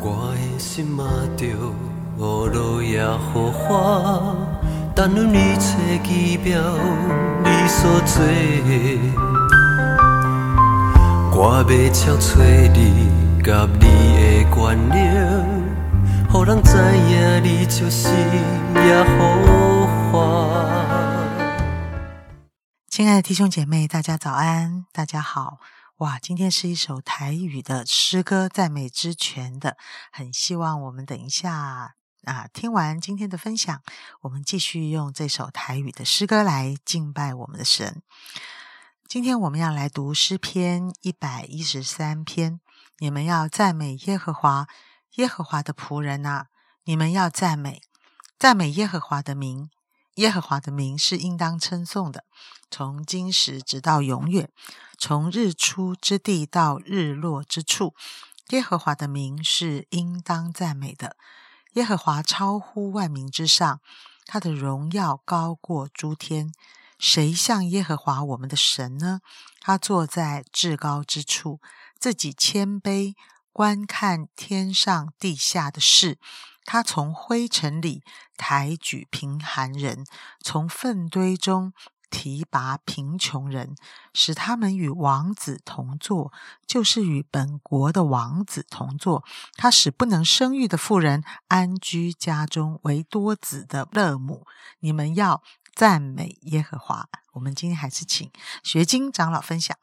我的心嘛着雨落也雨花，但愿一切奇妙你所做。我要超找你甲你的关联，予人知影你就是耶和华。亲爱的弟兄姐妹，大家早安，大家好。哇，今天是一首台语的诗歌，赞美之泉的，很希望我们等一下啊，听完今天的分享，我们继续用这首台语的诗歌来敬拜我们的神。今天我们要来读诗篇一百一十三篇，你们要赞美耶和华，耶和华的仆人啊，你们要赞美，赞美耶和华的名。耶和华的名是应当称颂的，从今时直到永远，从日出之地到日落之处，耶和华的名是应当赞美的。耶和华超乎万民之上，他的荣耀高过诸天。谁像耶和华我们的神呢？他坐在至高之处，自己谦卑，观看天上地下的事。他从灰尘里抬举贫寒人，从粪堆中提拔贫穷人，使他们与王子同坐，就是与本国的王子同坐。他使不能生育的妇人安居家中，为多子的乐母。你们要赞美耶和华。我们今天还是请学经长老分享。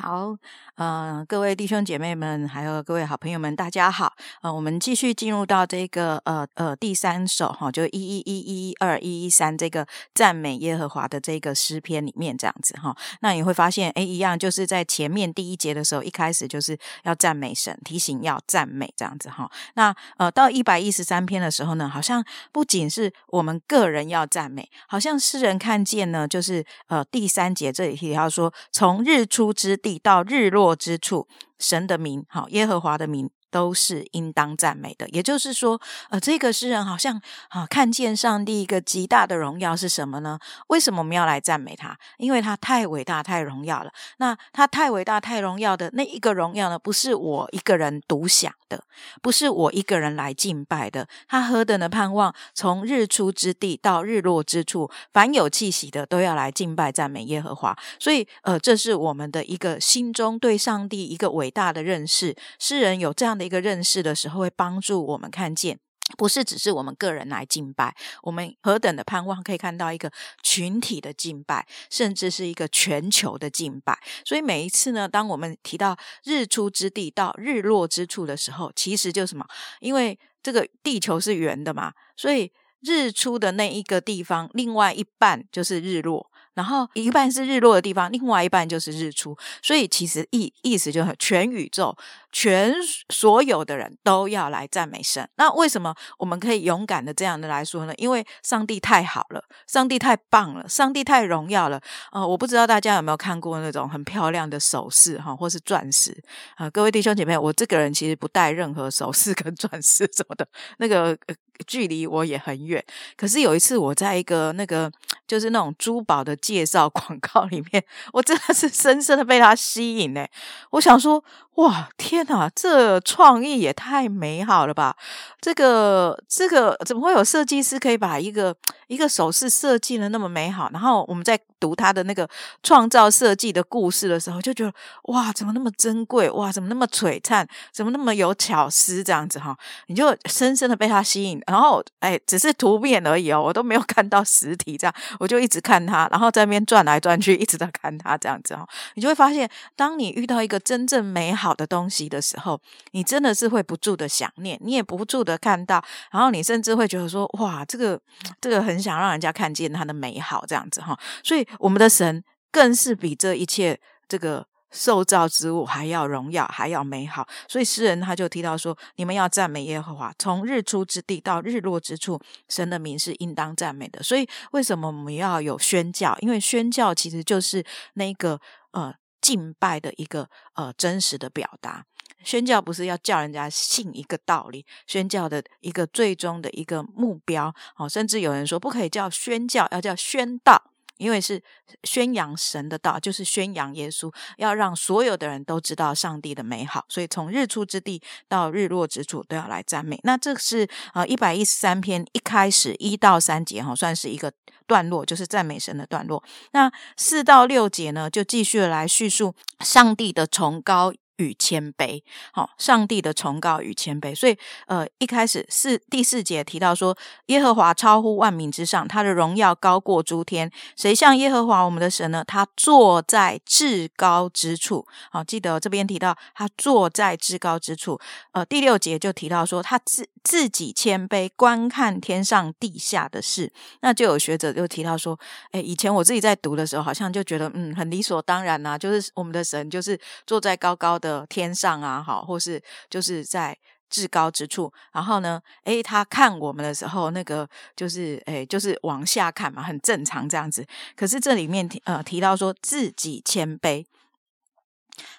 好，呃，各位弟兄姐妹们，还有各位好朋友们，大家好。呃，我们继续进入到这个呃呃第三首哈，就一一一一二一一三这个赞美耶和华的这个诗篇里面这样子哈。那你会发现，哎，一样就是在前面第一节的时候，一开始就是要赞美神，提醒要赞美这样子哈。那呃到一百一十三篇的时候呢，好像不仅是我们个人要赞美，好像诗人看见呢，就是呃第三节这里提到说，从日出之地。到日落之处，神的名，好，耶和华的名。都是应当赞美的，也就是说，呃，这个诗人好像啊，看见上帝一个极大的荣耀是什么呢？为什么我们要来赞美他？因为他太伟大、太荣耀了。那他太伟大、太荣耀的那一个荣耀呢，不是我一个人独享的，不是我一个人来敬拜的。他何等的盼望，从日出之地到日落之处，凡有气息的都要来敬拜、赞美耶和华。所以，呃，这是我们的一个心中对上帝一个伟大的认识。诗人有这样。的一个认识的时候，会帮助我们看见，不是只是我们个人来敬拜，我们何等的盼望可以看到一个群体的敬拜，甚至是一个全球的敬拜。所以每一次呢，当我们提到日出之地到日落之处的时候，其实就什么？因为这个地球是圆的嘛，所以日出的那一个地方，另外一半就是日落。然后一半是日落的地方，另外一半就是日出，所以其实意意思就是全宇宙、全所有的人都要来赞美神。那为什么我们可以勇敢的这样的来说呢？因为上帝太好了，上帝太棒了，上帝太荣耀了。呃，我不知道大家有没有看过那种很漂亮的首饰哈，或是钻石啊？各位弟兄姐妹，我这个人其实不戴任何首饰跟钻石什么的，那个距离我也很远。可是有一次我在一个那个就是那种珠宝的。介绍 广告里面，我真的是深深的被他吸引呢。我想说，哇，天哪，这创意也太美好了吧！这个这个怎么会有设计师可以把一个一个首饰设计的那么美好？然后我们在读他的那个创造设计的故事的时候，就觉得哇，怎么那么珍贵？哇，怎么那么璀璨？怎么那么有巧思？这样子哈，你就深深的被他吸引。然后，哎，只是图片而已哦，我都没有看到实体，这样我就一直看他，然后。在那边转来转去，一直在看他这样子哈，你就会发现，当你遇到一个真正美好好的东西的时候，你真的是会不住的想念，你也不住的看到，然后你甚至会觉得说，哇，这个这个很想让人家看见它的美好这样子哈。所以我们的神更是比这一切这个。受造之物还要荣耀，还要美好，所以诗人他就提到说：“你们要赞美耶和华，从日出之地到日落之处，神的名是应当赞美的。”所以为什么我们要有宣教？因为宣教其实就是那个呃敬拜的一个呃真实的表达。宣教不是要叫人家信一个道理，宣教的一个最终的一个目标。哦，甚至有人说不可以叫宣教，要叫宣道。因为是宣扬神的道，就是宣扬耶稣，要让所有的人都知道上帝的美好。所以从日出之地到日落之处都要来赞美。那这是呃一百一十三篇一开始一到三节哈，算是一个段落，就是赞美神的段落。那四到六节呢，就继续来叙述上帝的崇高。与谦卑，好，上帝的崇高与谦卑。所以，呃，一开始四第四节提到说，耶和华超乎万民之上，他的荣耀高过诸天。谁像耶和华我们的神呢？他坐在至高之处。好，记得这边提到他坐在至高之处。呃，第六节就提到说，他自自己谦卑，观看天上地下的事。那就有学者就提到说，哎，以前我自己在读的时候，好像就觉得，嗯，很理所当然呐，就是我们的神就是坐在高高的。天上啊，好，或是就是在至高之处，然后呢，诶，他看我们的时候，那个就是诶，就是往下看嘛，很正常这样子。可是这里面提呃提到说自己谦卑，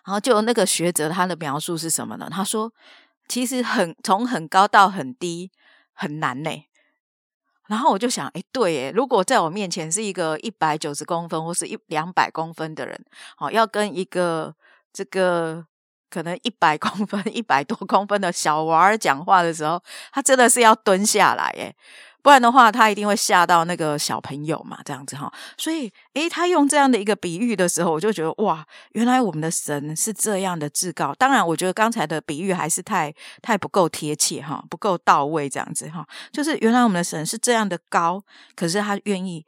然后就那个学者他的描述是什么呢？他说其实很从很高到很低很难呢。然后我就想，哎，对，耶，如果在我面前是一个一百九十公分或是一两百公分的人，好，要跟一个这个。可能一百公分、一百多公分的小娃儿讲话的时候，他真的是要蹲下来耶，不然的话，他一定会吓到那个小朋友嘛，这样子哈。所以，诶，他用这样的一个比喻的时候，我就觉得哇，原来我们的神是这样的至高。当然，我觉得刚才的比喻还是太太不够贴切哈，不够到位，这样子哈。就是原来我们的神是这样的高，可是他愿意。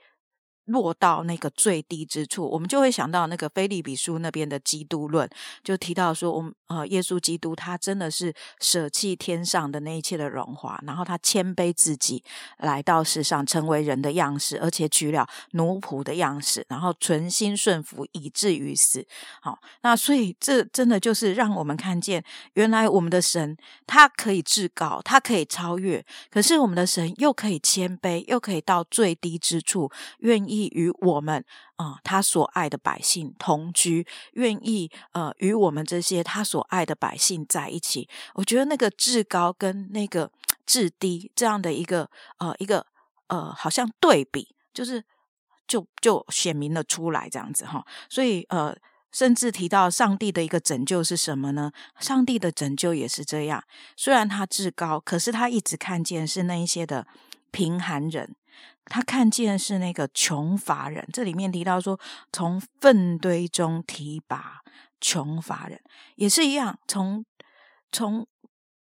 落到那个最低之处，我们就会想到那个菲利比书那边的基督论，就提到说，我们呃，耶稣基督他真的是舍弃天上的那一切的荣华，然后他谦卑自己来到世上，成为人的样式，而且取了奴仆的样式，然后存心顺服，以至于死。好，那所以这真的就是让我们看见，原来我们的神他可以至高，他可以超越，可是我们的神又可以谦卑，又可以到最低之处，愿意。意与我们啊，他所爱的百姓同居，愿意呃与我们这些他所爱的百姓在一起。我觉得那个至高跟那个至低这样的一个呃一个呃，好像对比，就是就就显明了出来这样子哈。所以呃，甚至提到上帝的一个拯救是什么呢？上帝的拯救也是这样，虽然他至高，可是他一直看见是那一些的贫寒人。他看见是那个穷乏人，这里面提到说，从粪堆中提拔穷乏人，也是一样，从从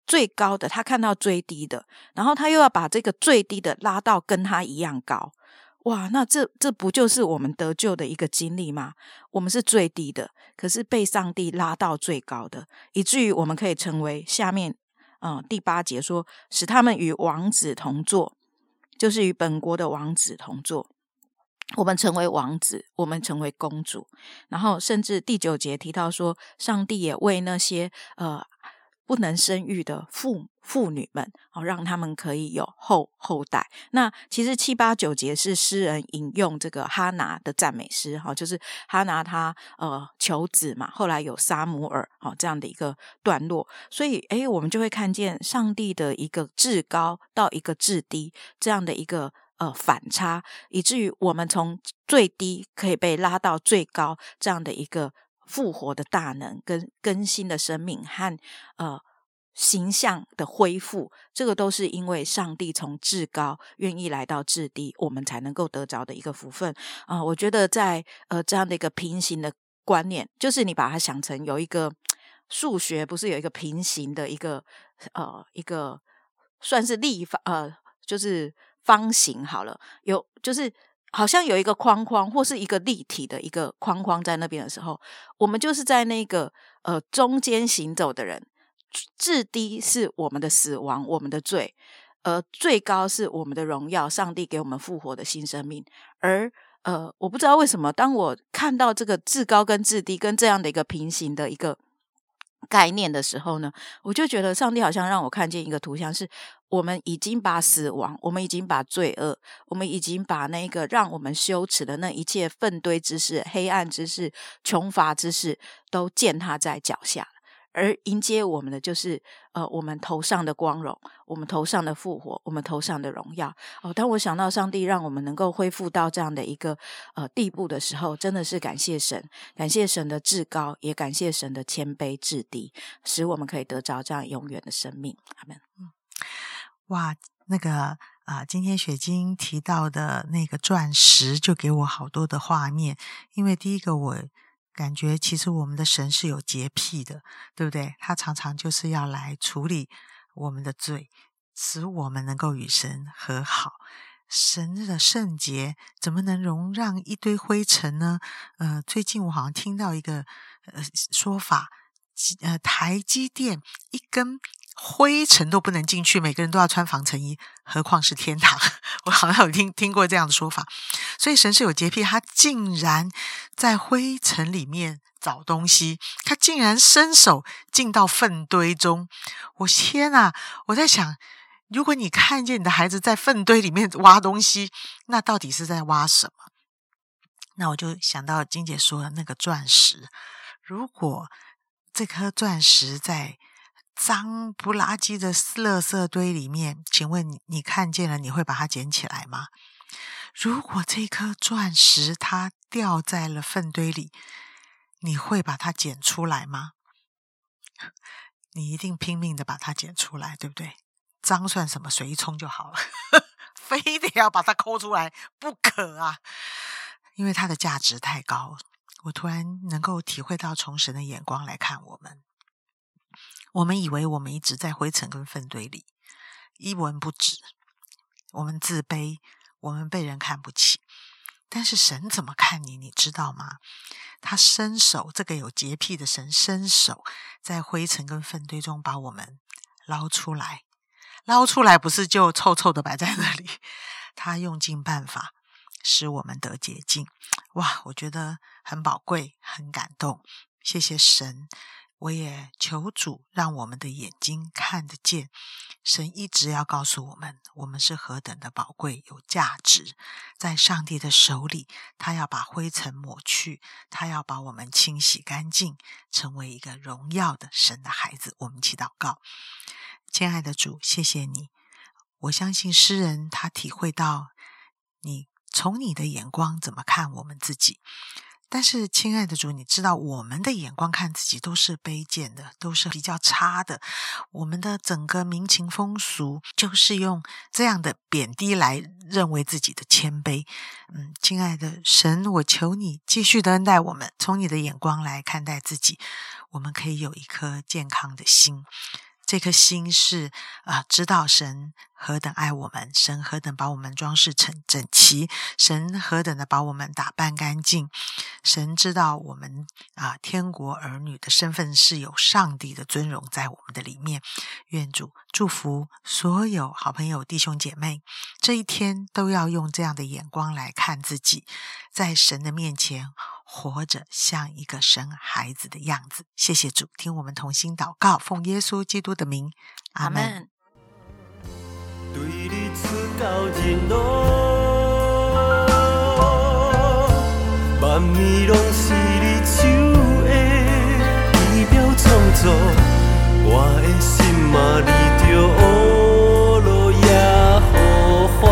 最高的他看到最低的，然后他又要把这个最低的拉到跟他一样高，哇，那这这不就是我们得救的一个经历吗？我们是最低的，可是被上帝拉到最高的，以至于我们可以成为下面，嗯，第八节说，使他们与王子同坐。就是与本国的王子同坐，我们成为王子，我们成为公主，然后甚至第九节提到说，上帝也为那些呃。不能生育的妇妇女们，哦，让他们可以有后后代。那其实七八九节是诗人引用这个哈拿的赞美诗，哈，就是哈拿他呃求子嘛，后来有撒母耳，哦这样的一个段落。所以，诶，我们就会看见上帝的一个至高到一个至低这样的一个呃反差，以至于我们从最低可以被拉到最高这样的一个。复活的大能跟更新的生命和呃形象的恢复，这个都是因为上帝从至高愿意来到至低，我们才能够得着的一个福分啊！我觉得在呃这样的一个平行的观念，就是你把它想成有一个数学，不是有一个平行的一个呃一个算是立方呃就是方形好了，有就是。好像有一个框框或是一个立体的一个框框在那边的时候，我们就是在那个呃中间行走的人。至低是我们的死亡，我们的罪；而最高是我们的荣耀，上帝给我们复活的新生命。而呃，我不知道为什么，当我看到这个至高跟至低跟这样的一个平行的一个。概念的时候呢，我就觉得上帝好像让我看见一个图像，是我们已经把死亡，我们已经把罪恶，我们已经把那个让我们羞耻的那一切粪堆之事、黑暗之事、穷乏之事，都践踏在脚下。而迎接我们的就是呃我们头上的光荣，我们头上的复活，我们头上的荣耀。哦，当我想到上帝让我们能够恢复到这样的一个呃地步的时候，真的是感谢神，感谢神的至高，也感谢神的谦卑至低，使我们可以得着这样永远的生命。阿门。哇，那个。啊，今天雪晶提到的那个钻石，就给我好多的画面。因为第一个，我感觉其实我们的神是有洁癖的，对不对？他常常就是要来处理我们的罪，使我们能够与神和好。神的圣洁怎么能容让一堆灰尘呢？呃，最近我好像听到一个呃说法，呃，台积电一根。灰尘都不能进去，每个人都要穿防尘衣，何况是天堂？我好像有听听过这样的说法。所以神是有洁癖，他竟然在灰尘里面找东西，他竟然伸手进到粪堆中。我天啊！我在想，如果你看见你的孩子在粪堆里面挖东西，那到底是在挖什么？那我就想到金姐说的那个钻石，如果这颗钻石在。脏不拉几的垃圾堆里面，请问你你看见了，你会把它捡起来吗？如果这颗钻石它掉在了粪堆里，你会把它捡出来吗？你一定拼命的把它捡出来，对不对？脏算什么？水一冲就好了，非得要把它抠出来不可啊！因为它的价值太高。我突然能够体会到从神的眼光来看我们。我们以为我们一直在灰尘跟粪堆里一文不值，我们自卑，我们被人看不起。但是神怎么看你？你知道吗？他伸手，这个有洁癖的神伸手，在灰尘跟粪堆中把我们捞出来。捞出来不是就臭臭的摆在那里？他用尽办法使我们得洁净。哇，我觉得很宝贵，很感动。谢谢神。我也求主让我们的眼睛看得见，神一直要告诉我们，我们是何等的宝贵、有价值，在上帝的手里，他要把灰尘抹去，他要把我们清洗干净，成为一个荣耀的神的孩子。我们祈祷告，亲爱的主，谢谢你。我相信诗人他体会到你从你的眼光怎么看我们自己。但是，亲爱的主，你知道我们的眼光看自己都是卑贱的，都是比较差的。我们的整个民情风俗就是用这样的贬低来认为自己的谦卑。嗯，亲爱的神，我求你继续的恩待我们，从你的眼光来看待自己，我们可以有一颗健康的心。这颗心是啊，知道神何等爱我们，神何等把我们装饰成整齐，神何等的把我们打扮干净，神知道我们啊，天国儿女的身份是有上帝的尊荣在我们的里面。愿主祝福所有好朋友、弟兄姐妹，这一天都要用这样的眼光来看自己，在神的面前。活着像一个神孩子的样子。谢谢主，听我们同心祷告，奉耶稣基督的名，阿门。次到人路，万米拢是你手的仪表创作，我的心嘛离着乌落也好花。